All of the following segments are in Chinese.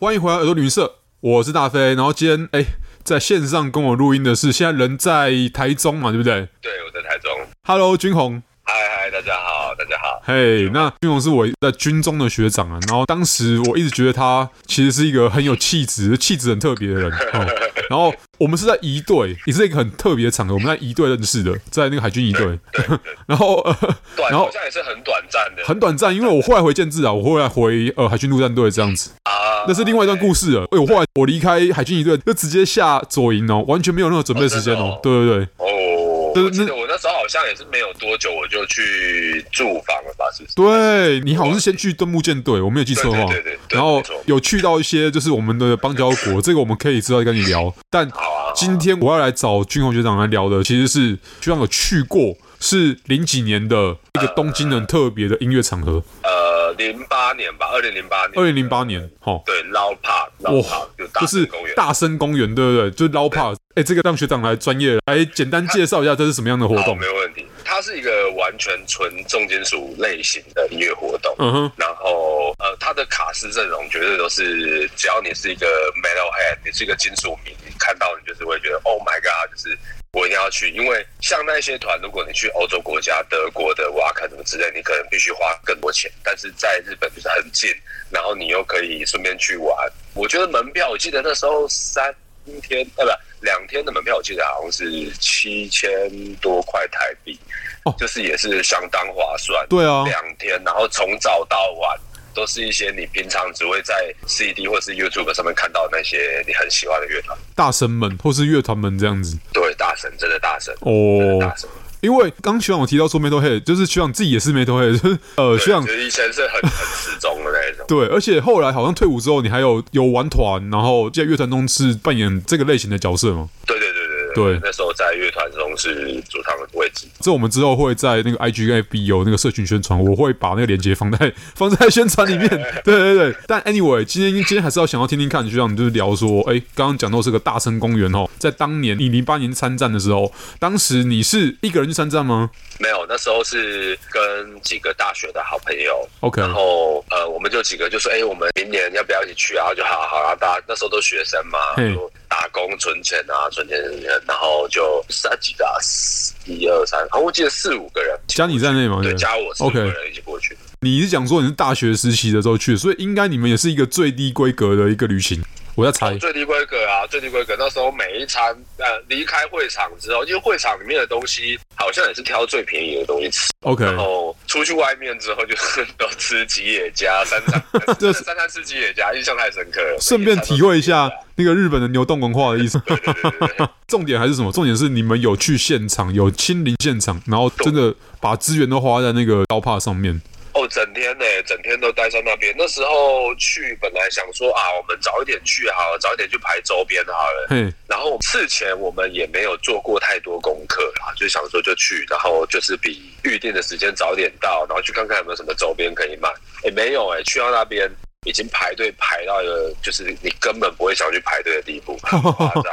欢迎回来耳朵旅行社，我是大飞。然后今天哎，在线上跟我录音的是现在人在台中嘛，对不对？对，我在台中。Hello，君宏。嘿、那俊宏是我在军中的学长啊。然后当时我一直觉得他其实是一个很有气质、气质很特别的人。哦、然后我们是在一队，也是一个很特别的场合，我们在一队认识的，在那个海军一队。然后呃，然后好像也是很短暂的，很短暂，因为我后来回建制啊，我后来回呃海军陆战队这样子。啊，那是另外一段故事了。哎，我后来我离开海军一队，就直接下左营哦，完全没有任何准备时间哦，哦。对对对。哦，我那时候好像也是没有多久，我就去驻防了吧？是不是？对，你好像是先去登木舰队，我没有记错的话。对对，对，对，然后有去到一些就是我们的邦交国，这个我们可以知道跟你聊。但今天我要来找军宏学长来聊的，其实是学长有去过，是零几年的一个东京人特别的音乐场合。呃，零八年吧，二零零八年。二零零八年，哈，对，Loud Park，哇，就是大声公园，对不对？就是 Loud Park。哎，这个让学长来专业来简单介绍一下，这是什么样的活动？没有问题。它是一个完全纯重金属类型的音乐活动。嗯哼。然后，呃，它的卡司阵容绝对都是，只要你是一个 Metalhead，你是一个金属迷，你看到你就是会觉得，Oh my God，就是。我一定要去，因为像那些团，如果你去欧洲国家，德国的瓦肯什么之类，你可能必须花更多钱。但是在日本就是很近，然后你又可以顺便去玩。我觉得门票，我记得那时候三天，呃，不，两天的门票，我记得好像是七千多块台币，哦，就是也是相当划算。对啊，两天，然后从早到晚。都是一些你平常只会在 CD 或是 YouTube 上面看到那些你很喜欢的乐团，大神们或是乐团们这样子。对，大神真的大神哦，大神。因为刚学长我提到说 Metalhead，就是学长自己也是 Metalhead，就是呃学长以前是很 很死忠的那一种。对，而且后来好像退伍之后，你还有有玩团，然后在乐团中是扮演这个类型的角色吗？对对那时候在乐团中是主唱的位置。这我们之后会在那个 IG 跟 FB 有那个社群宣传，我会把那个链接放在 放在宣传里面。对对对。但 anyway，今天今天还是要想要听听看，就像你就是聊说，哎，刚刚讲到这个大声公园哦，在当年你零八年参战的时候，当时你是一个人去参战吗？没有，那时候是跟几个大学的好朋友。OK，然后呃，我们就几个就说，哎，我们明年要不要一起去啊？就好好啊，大家那时候都学生嘛。打工存钱啊，存钱存钱，然后就三几个，一二三，好，我记得四五个人，加你在内吗？对，加我四五个人一起过去。Okay. 你是讲说你是大学实习的时候去，所以应该你们也是一个最低规格的一个旅行。我要猜最低规格啊，最低规格。那时候每一餐，呃，离开会场之后，因为会场里面的东西好像也是挑最便宜的东西吃。OK，然后出去外面之后，就是都吃吉野家 三餐，这三餐吃吉野家，印象太深刻了。顺便体会一下那个日本的牛洞文化的意思。对对对对对重点还是什么？重点是你们有去现场，有亲临现场，然后真的把资源都花在那个刀帕上面。哦，整天呢，整天都待在那边。那时候去，本来想说啊，我们早一点去好了，早一点去排周边好了。嗯。然后事前我们也没有做过太多功课啦，就想说就去，然后就是比预定的时间早一点到，然后去看看有没有什么周边可以买。哎，没有哎，去到那边已经排队排到一个就是你根本不会想去排队的地步，很夸张。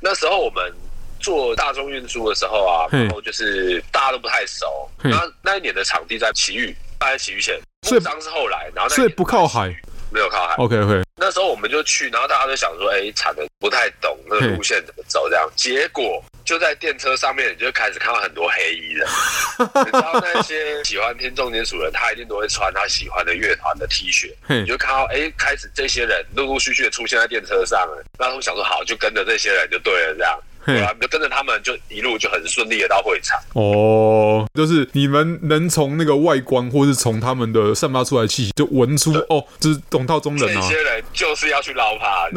那时候我们做大众运输的时候啊，然后就是大家都不太熟。那那一年的场地在埼玉。在洗浴前，所以当是后来，然后所以不靠海，没有靠海。OK OK，那时候我们就去，然后大家都想说，哎、欸，产的不太懂那个路线怎么走，这样。结果就在电车上面，你就开始看到很多黑衣人。你知道那些喜欢听重金属人，他一定都会穿他喜欢的乐团的 T 恤。你就看到，哎、欸，开始这些人陆陆续续的出现在电车上了。然后我想说，好，就跟着这些人就对了，这样。对啊，就跟着他们，就一路就很顺利的到会场。哦，就是你们能从那个外观，或是从他们的散发出来的气息，就闻出哦，就是懂道中人啊。这些人就是要去捞他，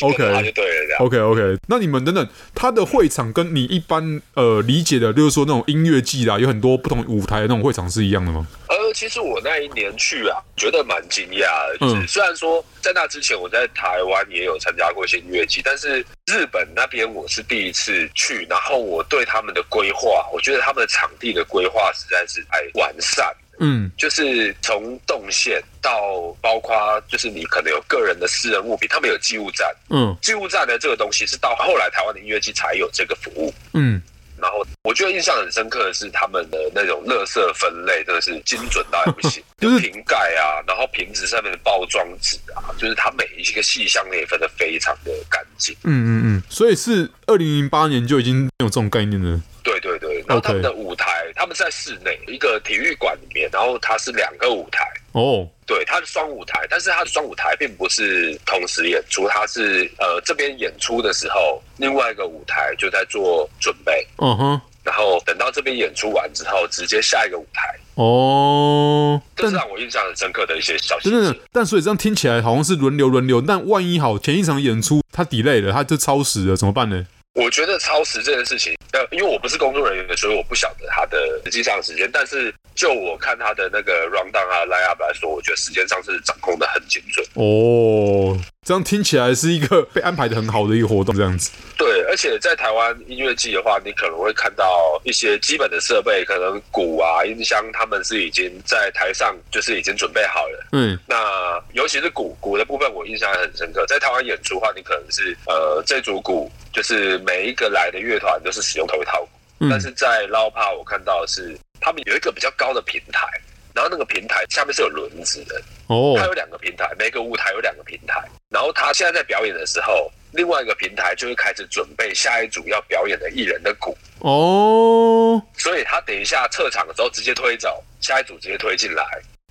OK，他就对了这样。OK OK，那你们等等，他的会场跟你一般呃理解的，就是说那种音乐季啦，有很多不同舞台的那种会场是一样的吗？呃，其实我那一年去啊，觉得蛮惊讶的。就是虽然说在那之前我在台湾也有参加过一些音乐季，但是日本那边我是第一次去，然后我对他们的规划，我觉得他们的场地的规划实在是太完善。嗯，就是从动线到包括就是你可能有个人的私人物品，他们有寄物站。嗯，寄物站的这个东西是到后来台湾的音乐季才有这个服务。嗯。然后我觉得印象很深刻的是他们的那种垃圾分类，真的是精准到不行，就是瓶盖啊，然后瓶子上面的包装纸啊，就是它每一个细项也分得非常的干净。嗯嗯嗯，所以是二零零八年就已经有这种概念了。对对对，然后他们的舞台他们在室内一个体育馆里面，然后它是两个舞台。哦，oh. 对，它是双舞台，但是它的双舞台并不是同时演出，它是呃这边演出的时候，另外一个舞台就在做准备。嗯哼、uh，huh. 然后等到这边演出完之后，直接下一个舞台。哦，oh. 这是让我印象很深刻的一些小细节。但所以这样听起来好像是轮流轮流，但万一好前一场演出他 delay 了，他就超时了，怎么办呢？我觉得超时这件事情，呃，因为我不是工作人员，所以我不晓得他的实际上时间。但是就我看他的那个 rundown 啊 line up 来说，我觉得时间上是掌控的很精准。哦，这样听起来是一个 被安排的很好的一个活动，这样子。对，而且在台湾音乐季的话，你可能会看到一些基本的设备，可能鼓啊、音箱，他们是已经在台上就是已经准备好了。嗯，那尤其是鼓鼓的部分，我印象很深刻。在台湾演出的话，你可能是呃这组鼓。就是每一个来的乐团都是使用同一套鼓，嗯、但是在 Loudpack 我看到的是他们有一个比较高的平台，然后那个平台下面是有轮子的哦，它有两个平台，每个舞台有两个平台，然后他现在在表演的时候，另外一个平台就会开始准备下一组要表演的艺人的鼓哦，所以他等一下撤场的时候直接推走，下一组直接推进来，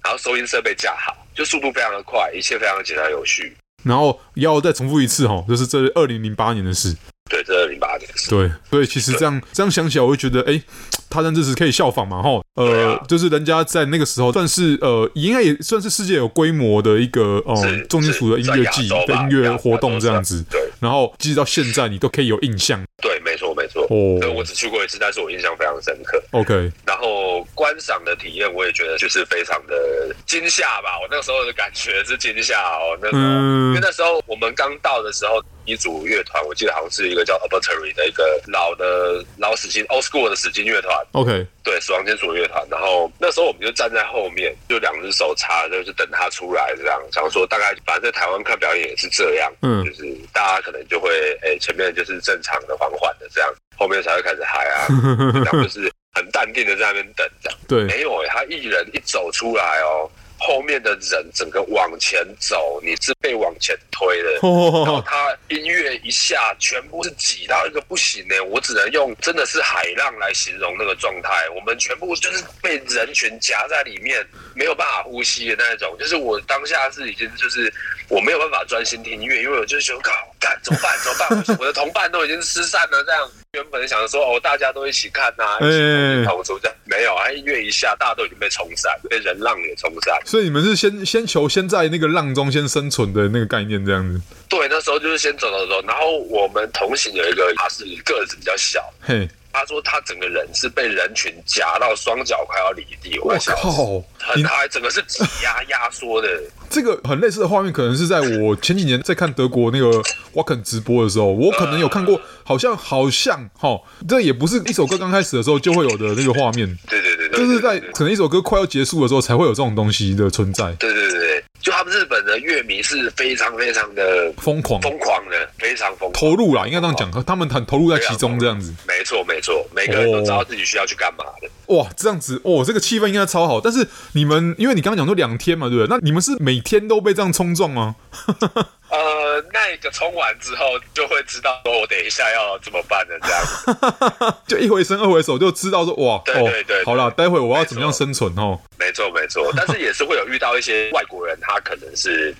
然后收音设备架好，就速度非常的快，一切非常的简单有序。然后要再重复一次哈，就是这是二零零八年的事。对，这二零八。对，所以其实这样这样想起来，我会觉得，哎，他这是可以效仿嘛，哈。呃，啊、就是人家在那个时候算是呃，应该也算是世界有规模的一个哦，呃、重金属的音乐季、音乐活动这样子。对。然后，即使到现在，你都可以有印象。对，没错，没错。哦。对，我只去过一次，但是我印象非常深刻。OK。然后观赏的体验，我也觉得就是非常的惊吓吧。我那个时候的感觉是惊吓哦。那时候，嗯、因为那时候我们刚到的时候，一组乐团，我记得好像是一个叫 Obituary 的一个老的老死金 Old School 的死金乐团。OK。对，死亡金属乐团。然后那时候我们就站在后面，就两只手插，就是等他出来这样。想说大概反正在台湾看表演也是这样，嗯，就是大家可能就会，哎、欸，前面就是正常的、缓缓的这样，后面才会开始嗨啊，然后就是很淡定的在那边等这样。对，没有哎、欸，他一人一走出来哦。后面的人整个往前走，你是被往前推的，然后他音乐一下，全部是挤到一个不行呢。我只能用真的是海浪来形容那个状态。我们全部就是被人群夹在里面，没有办法呼吸的那一种。就是我当下是已经就是我没有办法专心听音乐，因为我就是想搞，干怎么办？怎么办？我的同伴都已经失散了，这样。原本想说哦，大家都一起看呐、啊，一起同出这样，没有啊，音乐一下，大家都已经被冲散，被人浪也冲散。所以你们是先先求先在那个浪中先生存的那个概念这样子。对，那时候就是先走走走，然后我们同行有一个他是个子比较小，嘿。他说他整个人是被人群夹到双脚快要离地，我靠，很还整个是挤压 压缩的。这个很类似的画面，可能是在我前几年在看德国那个 Wacken 直播的时候，我可能有看过，好像好像哈，这也不是一首歌刚开始的时候就会有的那个画面。对对对，就是在可能一首歌快要结束的时候才会有这种东西的存在。对对对。就他们日本的乐迷是非常非常的疯狂，疯狂的，非常疯狂，投入啦，应该这样讲，他们很投入在其中，这样子。没错，没错，每个人都知道自己需要去干嘛的。哇，这样子，哦，这个气氛应该超好。但是你们，因为你刚刚讲说两天嘛，对不对？那你们是每天都被这样冲撞吗？呃，那个冲完之后就会知道说，我等一下要怎么办的？这样，就一回生二回熟，就知道说，哇，对对对，好了，待会我要怎么样生存哦？没错没错，但是也是会有遇到一些外国人，他可能是。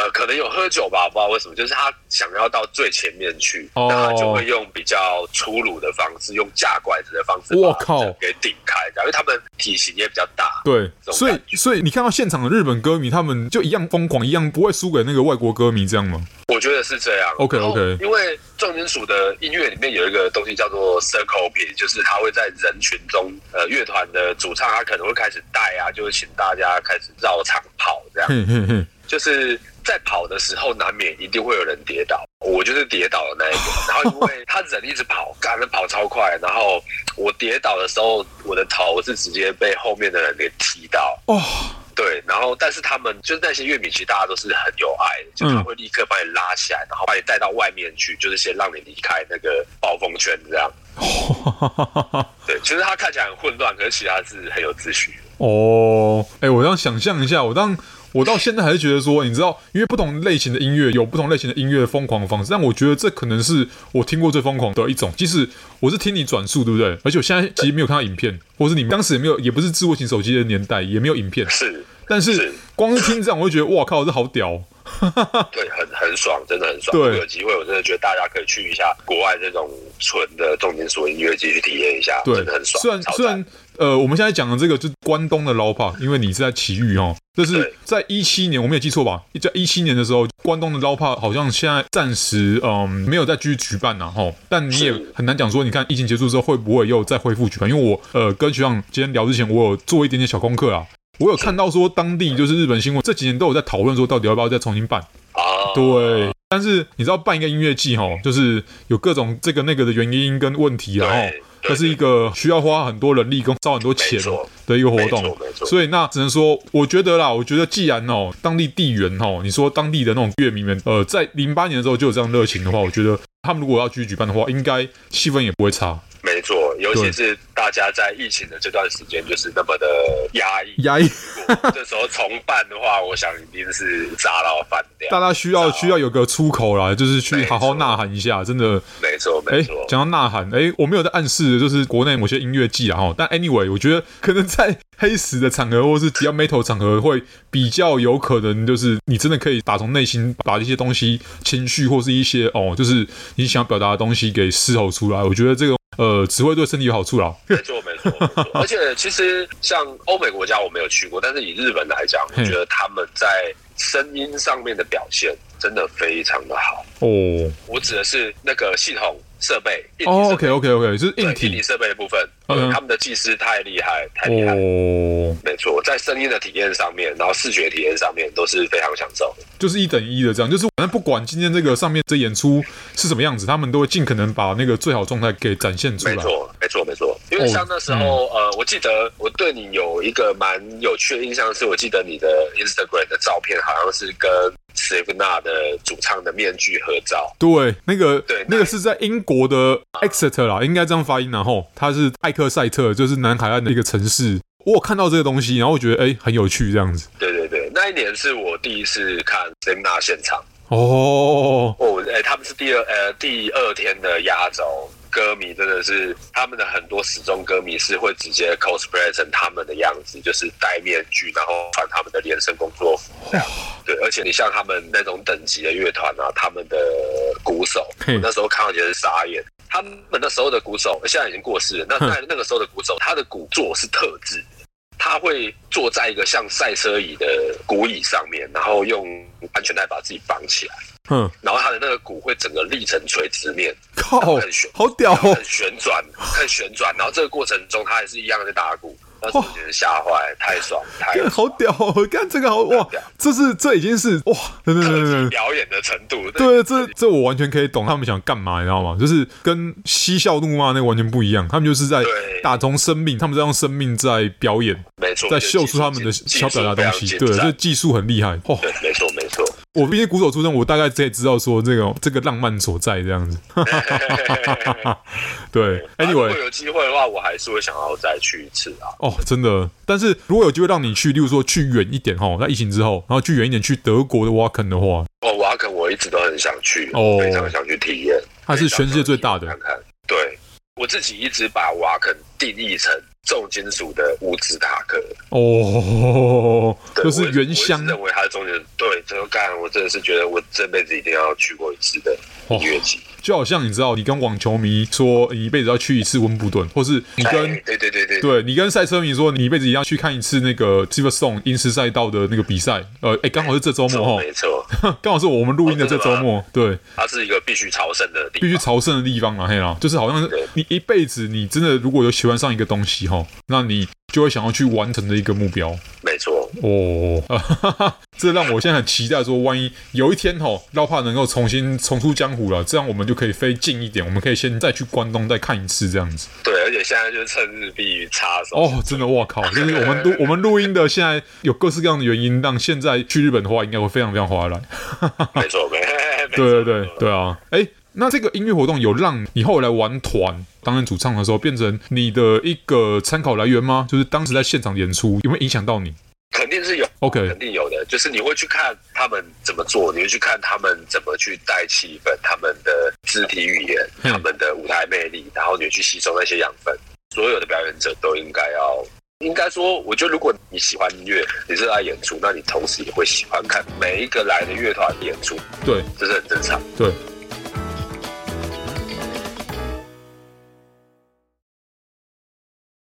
呃，可能有喝酒吧，不知道为什么，就是他想要到最前面去，那、oh. 他就会用比较粗鲁的方式，用架拐子的方式，我靠，给顶开，因为他们体型也比较大。对，所以所以你看到现场的日本歌迷，他们就一样疯狂，一样不会输给那个外国歌迷，这样吗？我觉得是这样。OK OK，因为重金属的音乐里面有一个东西叫做 circle beat，就是他会在人群中，呃，乐团的主唱他可能会开始带啊，就是请大家开始绕场跑，这样，就是。在跑的时候，难免一定会有人跌倒。我就是跌倒的那一个。然后因为他人一直跑，赶着跑超快，然后我跌倒的时候，我的头是直接被后面的人给踢到。哦，对，然后但是他们就是那些乐迷，其实大家都是很有爱的，就是他会立刻把你拉起来，然后把你带到外面去，就是先让你离开那个暴风圈这样。对，其实他看起来很混乱，可是其他是很有秩序的。哦，哎，我这样想象一下，我当。我到现在还是觉得说，你知道，因为不同类型的音乐有不同类型的音乐疯狂的方式，但我觉得这可能是我听过最疯狂的一种。即使我是听你转述，对不对？而且我现在其实没有看到影片，或是你们当时也没有，也不是智慧型手机的年代，也没有影片。是，但是光是听这样，我会觉得哇靠，这好屌！对，很很爽，真的很爽。对，有机会我真的觉得大家可以去一下国外这种纯的重金属音乐继续体验一下，对，真的很爽。虽然虽然。呃，我们现在讲的这个就是关东的 Loud Park，因为你是在奇遇哦，就是在一七年，我没有记错吧？在一七年的时候，关东的 Loud Park 好像现在暂时嗯没有再继续举办呐，吼。但你也很难讲说，你看疫情结束之后会不会又再恢复举办？因为我呃跟学长今天聊之前，我有做一点点小功课啊，我有看到说当地就是日本新闻这几年都有在讨论说，到底要不要再重新办啊？对，但是你知道办一个音乐季吼，就是有各种这个那个的原因跟问题啊。这是一个需要花很多人力跟烧很多钱的一个活动，所以那只能说，我觉得啦，我觉得既然哦，当地地缘哦，你说当地的那种乐迷们，呃，在零八年的时候就有这样热情的话，我觉得他们如果要继续举办的话，应该气氛也不会差。尤其是大家在疫情的这段时间，就是那么的压抑。压抑，这时候重办的话，我想一定是炸到饭掉。大家需要需要有个出口啦，就是去好好呐喊一下，真的。没错，没错。讲到呐喊，哎，我没有在暗示，就是国内某些音乐季啊，哈。但 anyway，我觉得可能在黑死的场合，或是比较 metal 场合，会比较有可能，就是你真的可以打从内心把一些东西、情绪或是一些哦，就是你想表达的东西给嘶吼出来。我觉得这个。呃，只会对身体有好处啦。没错，没错，没错。而且其实像欧美国家我没有去过，但是以日本来讲，我觉得他们在声音上面的表现真的非常的好。哦，我指的是那个系统。设备哦，OK，OK，OK，就是硬体设备的部分。嗯，他们的技师太厉害，太厉害。哦，没错，在声音的体验上面，然后视觉体验上面都是非常享受。就是一等一的这样，就是反正不管今天这个上面这演出是什么样子，他们都会尽可能把那个最好状态给展现出来。没错，没错，没错。像那时候，呃，我记得我对你有一个蛮有趣的印象，是我记得你的 Instagram 的照片好像是跟。Slipknot 的主唱的面具合照，对，那个，对，那个是在英国的 Exeter 啦，应该这样发音。然后它是艾克塞特，就是南海岸的一个城市。我有看到这个东西，然后我觉得哎、欸，很有趣，这样子。对对对，那一年是我第一次看 Slipknot 现场。哦哦，哎、欸，他们是第二呃第二天的压轴。歌迷真的是他们的很多死忠歌迷是会直接 cosplay 成他们的样子，就是戴面具，然后穿他们的连身工作服。对，而且你像他们那种等级的乐团啊，他们的鼓手，我那时候看到觉得是傻眼。他们那时候的鼓手现在已经过世了，那在那个时候的鼓手，他的鼓座是特制，他会坐在一个像赛车椅的鼓椅上面，然后用安全带把自己绑起来。嗯，然后他的那个鼓会整个立成垂直面，靠，很旋，好屌哦，很旋转，很旋转。然后这个过程中，他还是一样在打鼓。那瞬间吓坏，太爽，太爽好屌！我看这个好哇，这是这已经是哇，对对对对，表演的程度。对，这这我完全可以懂他们想干嘛，你知道吗？就是跟嬉笑怒骂那个完全不一样，他们就是在打从生命，他们在用生命在表演，没错，在秀出他们的想表达东西。对，这技术很厉害。哦，对，没错没错。我毕竟鼓手出身，我大概可以知道说这个这个浪漫所在这样子。对，Anyway，如果有机会的话，我还是会想要再去一次啊。哦，真的。但是如果有机会让你去，例如说去远一点哈，在疫情之后，然后去远一点去德国的 Wacken 的话，哦，Wacken 我一直都很想去，哦，非常想去体验。它是全世界最大的。看看，对，我自己一直把 Wacken 定义成重金属的乌兹塔克。哦，就是原乡，认为它是重金这个干，我真的是觉得我这辈子一定要去过一次的音乐节。就好像你知道，你跟网球迷说你一辈子要去一次温布顿，或是你跟对对对对，对你跟赛车迷说你一辈子一定要去看一次那个 Silverstone 银石赛道的那个比赛。呃，哎，刚好是这周末哈，没错，刚好是我们录音的这周末。对，它是一个必须朝圣的地方，必须朝圣的地方嘛，嘿啦，就是好像是你一辈子你真的如果有喜欢上一个东西哈，那你就会想要去完成的一个目标。没错。哦，这让我现在很期待，说万一有一天吼，老帕能够重新重出江湖了，这样我们就可以飞近一点，我们可以先再去关东再看一次这样子。对，而且现在就是趁日币差的时候。哦，真的，我靠，就是我们录我们录音的，现在有各式各样的原因，让现在去日本的话，应该会非常非常划来。没错，没错，对对对对啊，哎。那这个音乐活动有让你后来玩团担任主唱的时候，变成你的一个参考来源吗？就是当时在现场演出有没有影响到你？肯定是有，OK，肯定有的。就是你会去看他们怎么做，你会去看他们怎么去带气氛，他们的肢体语言，他们的舞台魅力，然后你会去吸收那些养分。所有的表演者都应该要，应该说，我觉得如果你喜欢音乐，你热爱演出，那你同时也会喜欢看每一个来的乐团演出。对，这是很正常。对。